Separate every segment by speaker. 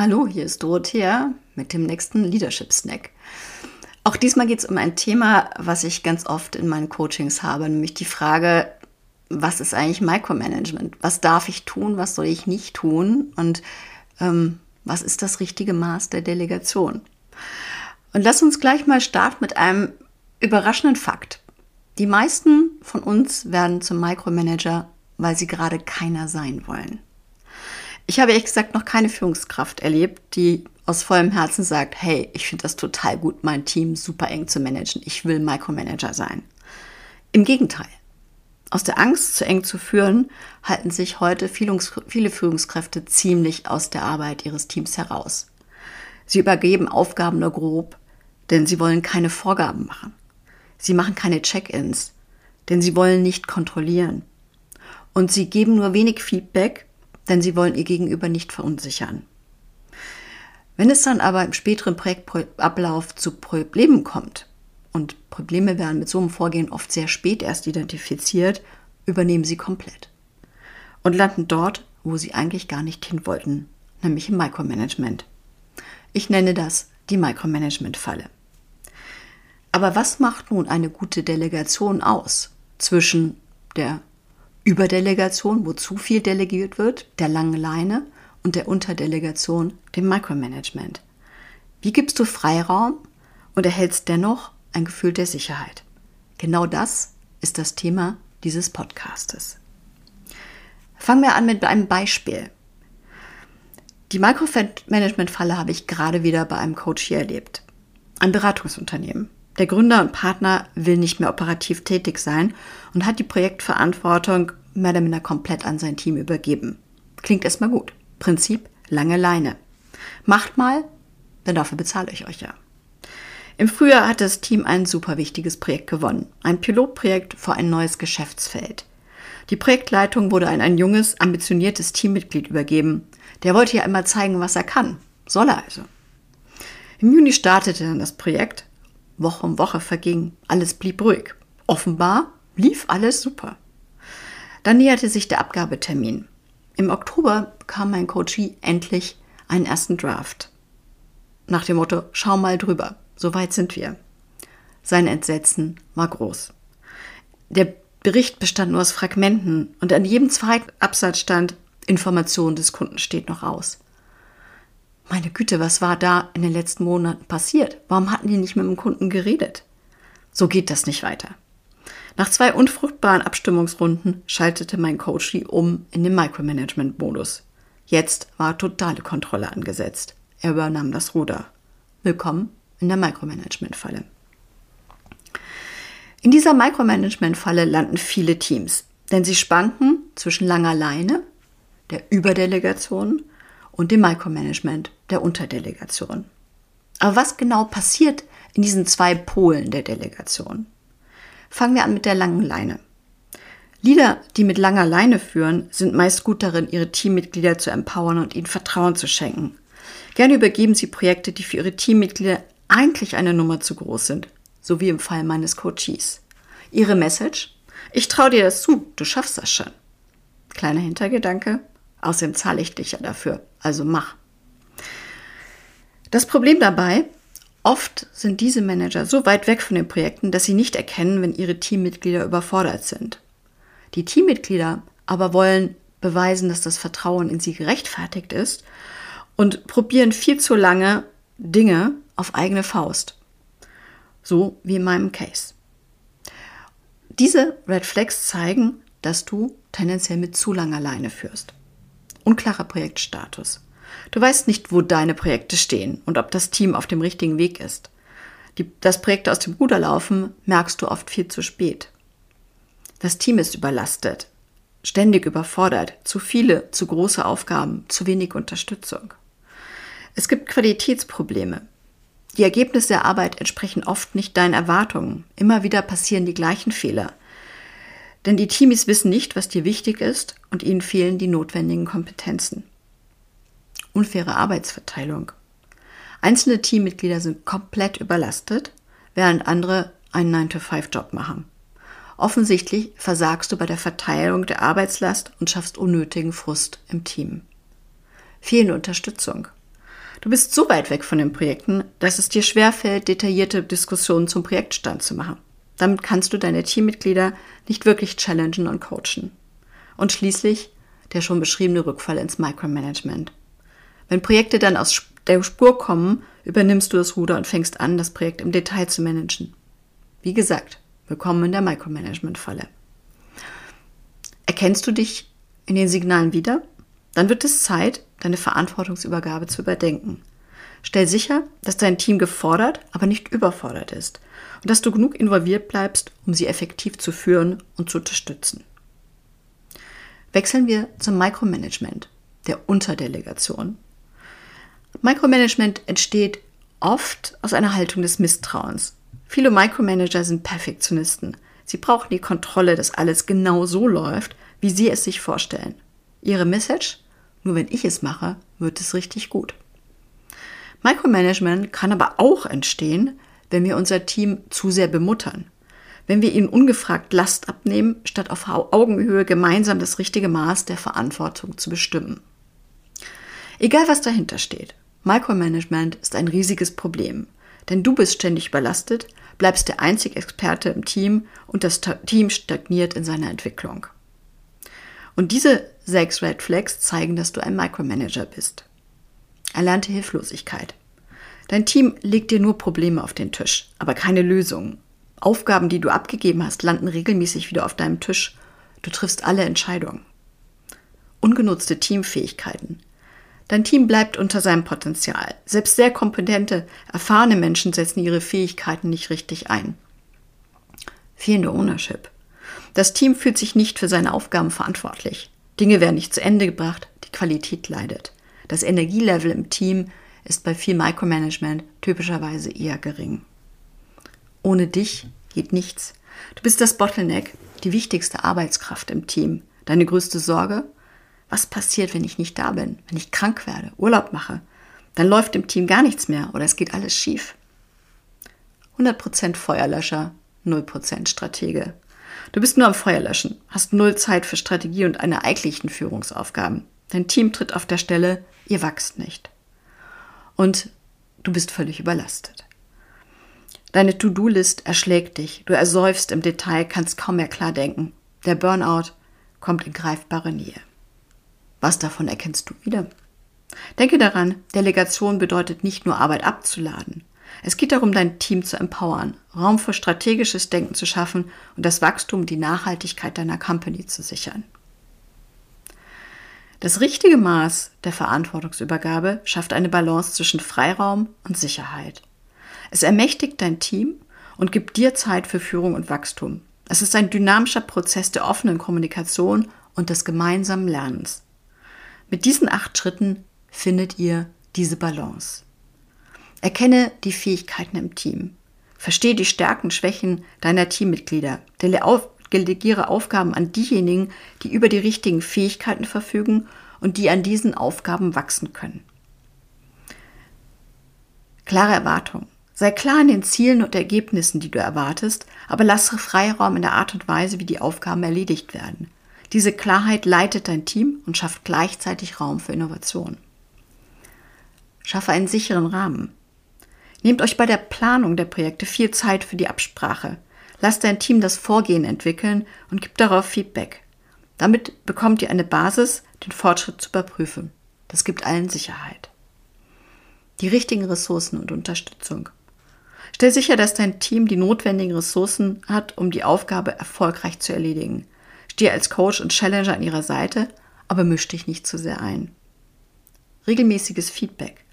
Speaker 1: Hallo, hier ist Dorothea mit dem nächsten Leadership Snack. Auch diesmal geht es um ein Thema, was ich ganz oft in meinen Coachings habe, nämlich die Frage, was ist eigentlich Micromanagement? Was darf ich tun? Was soll ich nicht tun? Und ähm, was ist das richtige Maß der Delegation? Und lass uns gleich mal starten mit einem überraschenden Fakt. Die meisten von uns werden zum Micromanager, weil sie gerade keiner sein wollen. Ich habe ehrlich gesagt noch keine Führungskraft erlebt, die aus vollem Herzen sagt, hey, ich finde das total gut, mein Team super eng zu managen. Ich will Micromanager sein. Im Gegenteil. Aus der Angst, zu eng zu führen, halten sich heute viele Führungskräfte ziemlich aus der Arbeit ihres Teams heraus. Sie übergeben Aufgaben nur grob, denn sie wollen keine Vorgaben machen. Sie machen keine Check-ins, denn sie wollen nicht kontrollieren. Und sie geben nur wenig Feedback, denn sie wollen ihr Gegenüber nicht verunsichern. Wenn es dann aber im späteren Projektablauf zu Problemen kommt, und Probleme werden mit so einem Vorgehen oft sehr spät erst identifiziert, übernehmen sie komplett und landen dort, wo sie eigentlich gar nicht hin wollten, nämlich im Micromanagement. Ich nenne das die Micromanagement-Falle. Aber was macht nun eine gute Delegation aus zwischen der Überdelegation, wo zu viel delegiert wird, der langen Leine und der Unterdelegation, dem Micromanagement? Wie gibst du Freiraum und erhältst dennoch ein Gefühl der Sicherheit. Genau das ist das Thema dieses Podcastes. Fangen wir an mit einem Beispiel. Die Micromanagement-Falle habe ich gerade wieder bei einem Coach hier erlebt. Ein Beratungsunternehmen. Der Gründer und Partner will nicht mehr operativ tätig sein und hat die Projektverantwortung mehr oder minder komplett an sein Team übergeben. Klingt erstmal gut. Prinzip lange Leine. Macht mal, denn dafür bezahle ich euch ja. Im Frühjahr hat das Team ein super wichtiges Projekt gewonnen. Ein Pilotprojekt für ein neues Geschäftsfeld. Die Projektleitung wurde an ein junges, ambitioniertes Teammitglied übergeben. Der wollte ja immer zeigen, was er kann. Soll er also. Im Juni startete dann das Projekt. Woche um Woche verging. Alles blieb ruhig. Offenbar lief alles super. Dann näherte sich der Abgabetermin. Im Oktober bekam mein Coachie endlich einen ersten Draft. Nach dem Motto, schau mal drüber. So weit sind wir. Sein Entsetzen war groß. Der Bericht bestand nur aus Fragmenten und an jedem zweiten Absatz stand, Information des Kunden steht noch aus. Meine Güte, was war da in den letzten Monaten passiert? Warum hatten die nicht mit dem Kunden geredet? So geht das nicht weiter. Nach zwei unfruchtbaren Abstimmungsrunden schaltete mein Coach um in den Micromanagement-Modus. Jetzt war totale Kontrolle angesetzt. Er übernahm das Ruder. Willkommen in der Micromanagement-Falle. In dieser Micromanagement-Falle landen viele Teams, denn sie spanken zwischen langer Leine, der Überdelegation und dem Micromanagement, der Unterdelegation. Aber was genau passiert in diesen zwei Polen der Delegation? Fangen wir an mit der langen Leine. Leader, die mit langer Leine führen, sind meist gut darin, ihre Teammitglieder zu empowern und ihnen Vertrauen zu schenken. Gerne übergeben sie Projekte, die für ihre Teammitglieder eigentlich eine Nummer zu groß sind, so wie im Fall meines Coaches. Ihre Message? Ich traue dir das zu, du schaffst das schon. Kleiner Hintergedanke, außerdem zahle ich dich ja dafür, also mach. Das Problem dabei, oft sind diese Manager so weit weg von den Projekten, dass sie nicht erkennen, wenn ihre Teammitglieder überfordert sind. Die Teammitglieder aber wollen beweisen, dass das Vertrauen in sie gerechtfertigt ist und probieren viel zu lange Dinge auf eigene Faust. So wie in meinem Case. Diese Red Flags zeigen, dass du tendenziell mit zu langer Leine führst. Unklarer Projektstatus. Du weißt nicht, wo deine Projekte stehen und ob das Team auf dem richtigen Weg ist. Die, dass Projekte aus dem Ruder laufen, merkst du oft viel zu spät. Das Team ist überlastet, ständig überfordert, zu viele, zu große Aufgaben, zu wenig Unterstützung. Es gibt Qualitätsprobleme. Die Ergebnisse der Arbeit entsprechen oft nicht deinen Erwartungen. Immer wieder passieren die gleichen Fehler. Denn die Teamies wissen nicht, was dir wichtig ist und ihnen fehlen die notwendigen Kompetenzen. Unfaire Arbeitsverteilung. Einzelne Teammitglieder sind komplett überlastet, während andere einen 9-to-5-Job machen. Offensichtlich versagst du bei der Verteilung der Arbeitslast und schaffst unnötigen Frust im Team. Fehlende Unterstützung. Du bist so weit weg von den Projekten, dass es dir schwerfällt, detaillierte Diskussionen zum Projektstand zu machen. Damit kannst du deine Teammitglieder nicht wirklich challengen und coachen. Und schließlich der schon beschriebene Rückfall ins Micromanagement. Wenn Projekte dann aus der Spur kommen, übernimmst du das Ruder und fängst an, das Projekt im Detail zu managen. Wie gesagt, willkommen in der Micromanagement-Falle. Erkennst du dich in den Signalen wieder? Dann wird es Zeit, deine Verantwortungsübergabe zu überdenken. Stell sicher, dass dein Team gefordert, aber nicht überfordert ist und dass du genug involviert bleibst, um sie effektiv zu führen und zu unterstützen. Wechseln wir zum Micromanagement, der Unterdelegation. Micromanagement entsteht oft aus einer Haltung des Misstrauens. Viele Micromanager sind Perfektionisten. Sie brauchen die Kontrolle, dass alles genau so läuft, wie sie es sich vorstellen. Ihre Message? Nur wenn ich es mache, wird es richtig gut. Micromanagement kann aber auch entstehen, wenn wir unser Team zu sehr bemuttern. Wenn wir ihnen ungefragt Last abnehmen, statt auf Augenhöhe gemeinsam das richtige Maß der Verantwortung zu bestimmen. Egal was dahinter steht, Micromanagement ist ein riesiges Problem, denn du bist ständig überlastet, bleibst der einzige Experte im Team und das Team stagniert in seiner Entwicklung. Und diese sechs Red Flags zeigen, dass du ein Micromanager bist. Erlernte Hilflosigkeit. Dein Team legt dir nur Probleme auf den Tisch, aber keine Lösungen. Aufgaben, die du abgegeben hast, landen regelmäßig wieder auf deinem Tisch. Du triffst alle Entscheidungen. Ungenutzte Teamfähigkeiten. Dein Team bleibt unter seinem Potenzial. Selbst sehr kompetente, erfahrene Menschen setzen ihre Fähigkeiten nicht richtig ein. Fehlende Ownership. Das Team fühlt sich nicht für seine Aufgaben verantwortlich. Dinge werden nicht zu Ende gebracht, die Qualität leidet. Das Energielevel im Team ist bei viel Micromanagement typischerweise eher gering. Ohne dich geht nichts. Du bist das Bottleneck, die wichtigste Arbeitskraft im Team. Deine größte Sorge? Was passiert, wenn ich nicht da bin, wenn ich krank werde, Urlaub mache? Dann läuft im Team gar nichts mehr oder es geht alles schief. 100% Feuerlöscher, 0% Stratege. Du bist nur am Feuerlöschen, hast null Zeit für Strategie und eine eigentlichen Führungsaufgaben. Dein Team tritt auf der Stelle, ihr wachst nicht und du bist völlig überlastet. Deine To-Do-List erschlägt dich, du ersäufst im Detail, kannst kaum mehr klar denken. Der Burnout kommt in greifbare Nähe. Was davon erkennst du wieder? Denke daran, Delegation bedeutet nicht nur Arbeit abzuladen. Es geht darum, dein Team zu empowern, Raum für strategisches Denken zu schaffen und das Wachstum, die Nachhaltigkeit deiner Company zu sichern. Das richtige Maß der Verantwortungsübergabe schafft eine Balance zwischen Freiraum und Sicherheit. Es ermächtigt dein Team und gibt dir Zeit für Führung und Wachstum. Es ist ein dynamischer Prozess der offenen Kommunikation und des gemeinsamen Lernens. Mit diesen acht Schritten findet ihr diese Balance. Erkenne die Fähigkeiten im Team. Verstehe die Stärken, Schwächen deiner Teammitglieder. Delegiere Aufgaben an diejenigen, die über die richtigen Fähigkeiten verfügen und die an diesen Aufgaben wachsen können. Klare Erwartungen. Sei klar in den Zielen und Ergebnissen, die du erwartest, aber lasse Freiraum in der Art und Weise, wie die Aufgaben erledigt werden. Diese Klarheit leitet dein Team und schafft gleichzeitig Raum für Innovation. Schaffe einen sicheren Rahmen. Nehmt euch bei der Planung der Projekte viel Zeit für die Absprache. Lass dein Team das Vorgehen entwickeln und gib darauf Feedback. Damit bekommt ihr eine Basis, den Fortschritt zu überprüfen. Das gibt allen Sicherheit. Die richtigen Ressourcen und Unterstützung. Stell sicher, dass dein Team die notwendigen Ressourcen hat, um die Aufgabe erfolgreich zu erledigen. Stehe als Coach und Challenger an ihrer Seite, aber misch dich nicht zu sehr ein. Regelmäßiges Feedback.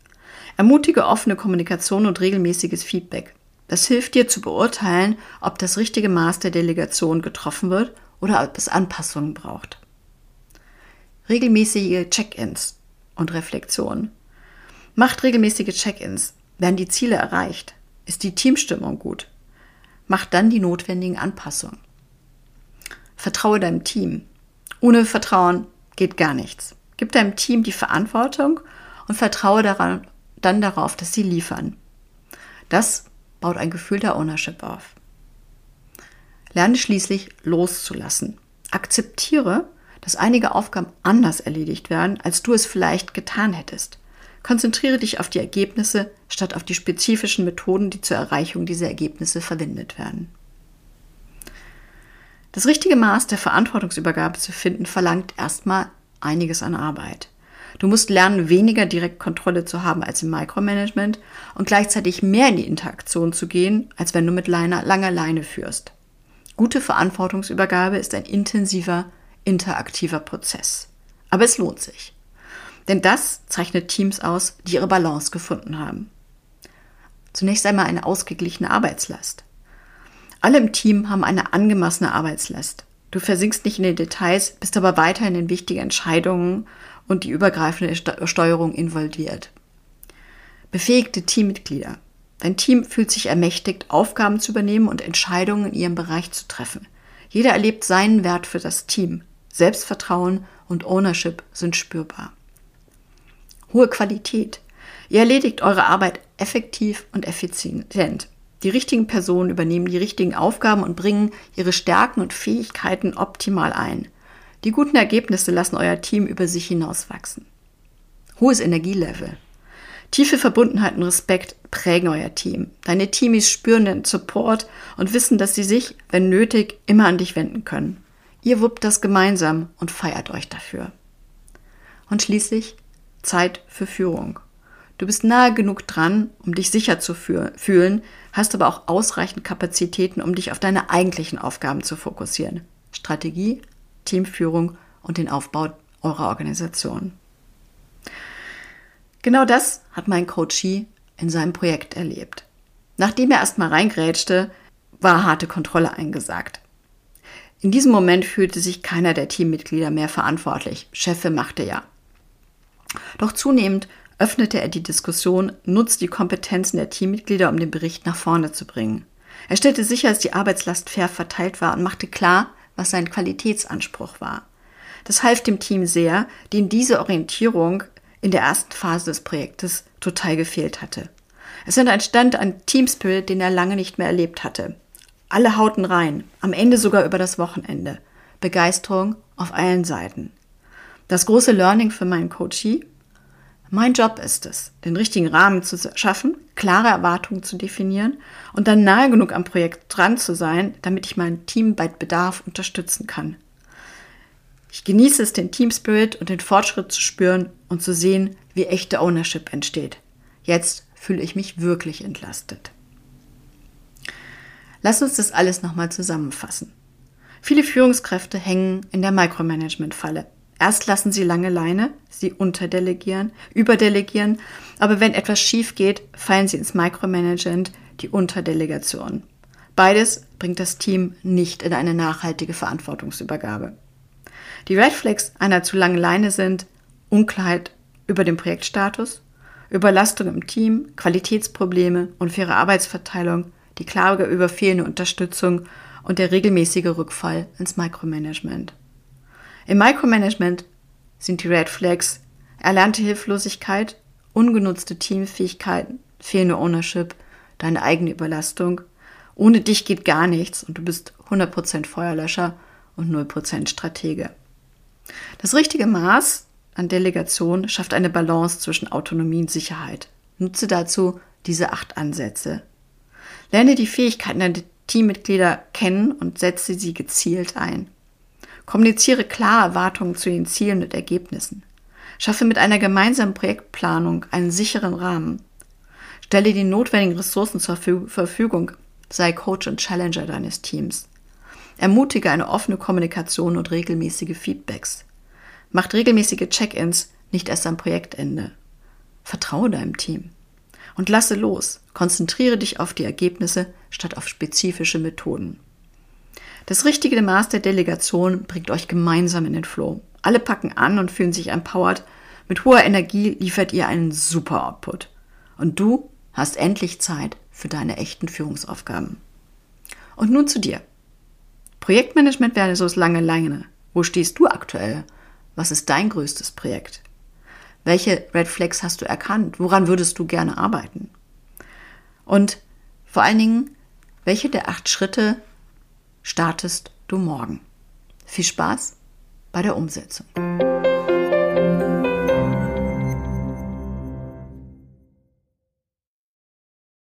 Speaker 1: Ermutige offene Kommunikation und regelmäßiges Feedback. Das hilft dir zu beurteilen, ob das richtige Maß der Delegation getroffen wird oder ob es Anpassungen braucht. Regelmäßige Check-ins und Reflexion. Macht regelmäßige Check-ins. Werden die Ziele erreicht? Ist die Teamstimmung gut? Macht dann die notwendigen Anpassungen. Vertraue deinem Team. Ohne Vertrauen geht gar nichts. Gib deinem Team die Verantwortung und vertraue daran, dann darauf, dass sie liefern. Das baut ein Gefühl der Ownership auf. Lerne schließlich loszulassen. Akzeptiere, dass einige Aufgaben anders erledigt werden, als du es vielleicht getan hättest. Konzentriere dich auf die Ergebnisse statt auf die spezifischen Methoden, die zur Erreichung dieser Ergebnisse verwendet werden. Das richtige Maß der Verantwortungsübergabe zu finden, verlangt erstmal einiges an Arbeit. Du musst lernen, weniger direkt Kontrolle zu haben als im Micromanagement und gleichzeitig mehr in die Interaktion zu gehen, als wenn du mit langer Leine führst. Gute Verantwortungsübergabe ist ein intensiver, interaktiver Prozess. Aber es lohnt sich. Denn das zeichnet Teams aus, die ihre Balance gefunden haben. Zunächst einmal eine ausgeglichene Arbeitslast. Alle im Team haben eine angemessene Arbeitslast. Du versinkst nicht in den Details, bist aber weiter in wichtigen Entscheidungen und die übergreifende Steuerung involviert. Befähigte Teammitglieder. Dein Team fühlt sich ermächtigt, Aufgaben zu übernehmen und Entscheidungen in ihrem Bereich zu treffen. Jeder erlebt seinen Wert für das Team. Selbstvertrauen und Ownership sind spürbar hohe Qualität. Ihr erledigt eure Arbeit effektiv und effizient. Die richtigen Personen übernehmen die richtigen Aufgaben und bringen ihre Stärken und Fähigkeiten optimal ein. Die guten Ergebnisse lassen euer Team über sich hinaus wachsen. Hohes Energielevel. Tiefe Verbundenheit und Respekt prägen euer Team. Deine Teamies spüren den Support und wissen, dass sie sich, wenn nötig, immer an dich wenden können. Ihr wuppt das gemeinsam und feiert euch dafür. Und schließlich Zeit für Führung. Du bist nahe genug dran, um dich sicher zu fühlen, hast aber auch ausreichend Kapazitäten, um dich auf deine eigentlichen Aufgaben zu fokussieren. Strategie, Teamführung und den Aufbau eurer Organisation. Genau das hat mein Coachie in seinem Projekt erlebt. Nachdem er erstmal reingrätschte, war harte Kontrolle eingesagt. In diesem Moment fühlte sich keiner der Teammitglieder mehr verantwortlich. Chefe machte ja. Doch zunehmend öffnete er die Diskussion, nutzt die Kompetenzen der Teammitglieder, um den Bericht nach vorne zu bringen. Er stellte sicher, dass die Arbeitslast fair verteilt war und machte klar, was sein Qualitätsanspruch war. Das half dem Team sehr, dem diese Orientierung in der ersten Phase des Projektes total gefehlt hatte. Es entstand ein Teamspirit, den er lange nicht mehr erlebt hatte. Alle hauten rein, am Ende sogar über das Wochenende. Begeisterung auf allen Seiten. Das große Learning für meinen Coachie. Mein Job ist es, den richtigen Rahmen zu schaffen, klare Erwartungen zu definieren und dann nahe genug am Projekt dran zu sein, damit ich mein Team bei Bedarf unterstützen kann. Ich genieße es, den Team Spirit und den Fortschritt zu spüren und zu sehen, wie echte Ownership entsteht. Jetzt fühle ich mich wirklich entlastet. Lass uns das alles nochmal zusammenfassen. Viele Führungskräfte hängen in der Micromanagement-Falle. Erst lassen sie lange Leine, sie unterdelegieren, überdelegieren, aber wenn etwas schief geht, fallen sie ins Micromanagement, die Unterdelegation. Beides bringt das Team nicht in eine nachhaltige Verantwortungsübergabe. Die Red Flags einer zu langen Leine sind Unklarheit über den Projektstatus, Überlastung im Team, Qualitätsprobleme, unfaire Arbeitsverteilung, die Klage über fehlende Unterstützung und der regelmäßige Rückfall ins Micromanagement. Im Micromanagement sind die Red Flags erlernte Hilflosigkeit, ungenutzte Teamfähigkeiten, fehlende Ownership, deine eigene Überlastung. Ohne dich geht gar nichts und du bist 100% Feuerlöscher und 0% Stratege. Das richtige Maß an Delegation schafft eine Balance zwischen Autonomie und Sicherheit. Nutze dazu diese acht Ansätze. Lerne die Fähigkeiten deiner Teammitglieder kennen und setze sie gezielt ein. Kommuniziere klar Erwartungen zu den Zielen und Ergebnissen. Schaffe mit einer gemeinsamen Projektplanung einen sicheren Rahmen. Stelle die notwendigen Ressourcen zur Verfügung. Sei Coach und Challenger deines Teams. Ermutige eine offene Kommunikation und regelmäßige Feedbacks. Macht regelmäßige Check-ins, nicht erst am Projektende. Vertraue deinem Team. Und lasse los. Konzentriere dich auf die Ergebnisse statt auf spezifische Methoden. Das richtige Maß der Delegation bringt euch gemeinsam in den Flow. Alle packen an und fühlen sich empowered. Mit hoher Energie liefert ihr einen super Output. Und du hast endlich Zeit für deine echten Führungsaufgaben. Und nun zu dir. Projektmanagement wäre so lange Leine. Wo stehst du aktuell? Was ist dein größtes Projekt? Welche Red Flags hast du erkannt? Woran würdest du gerne arbeiten? Und vor allen Dingen, welche der acht Schritte startest du morgen. Viel Spaß bei der Umsetzung.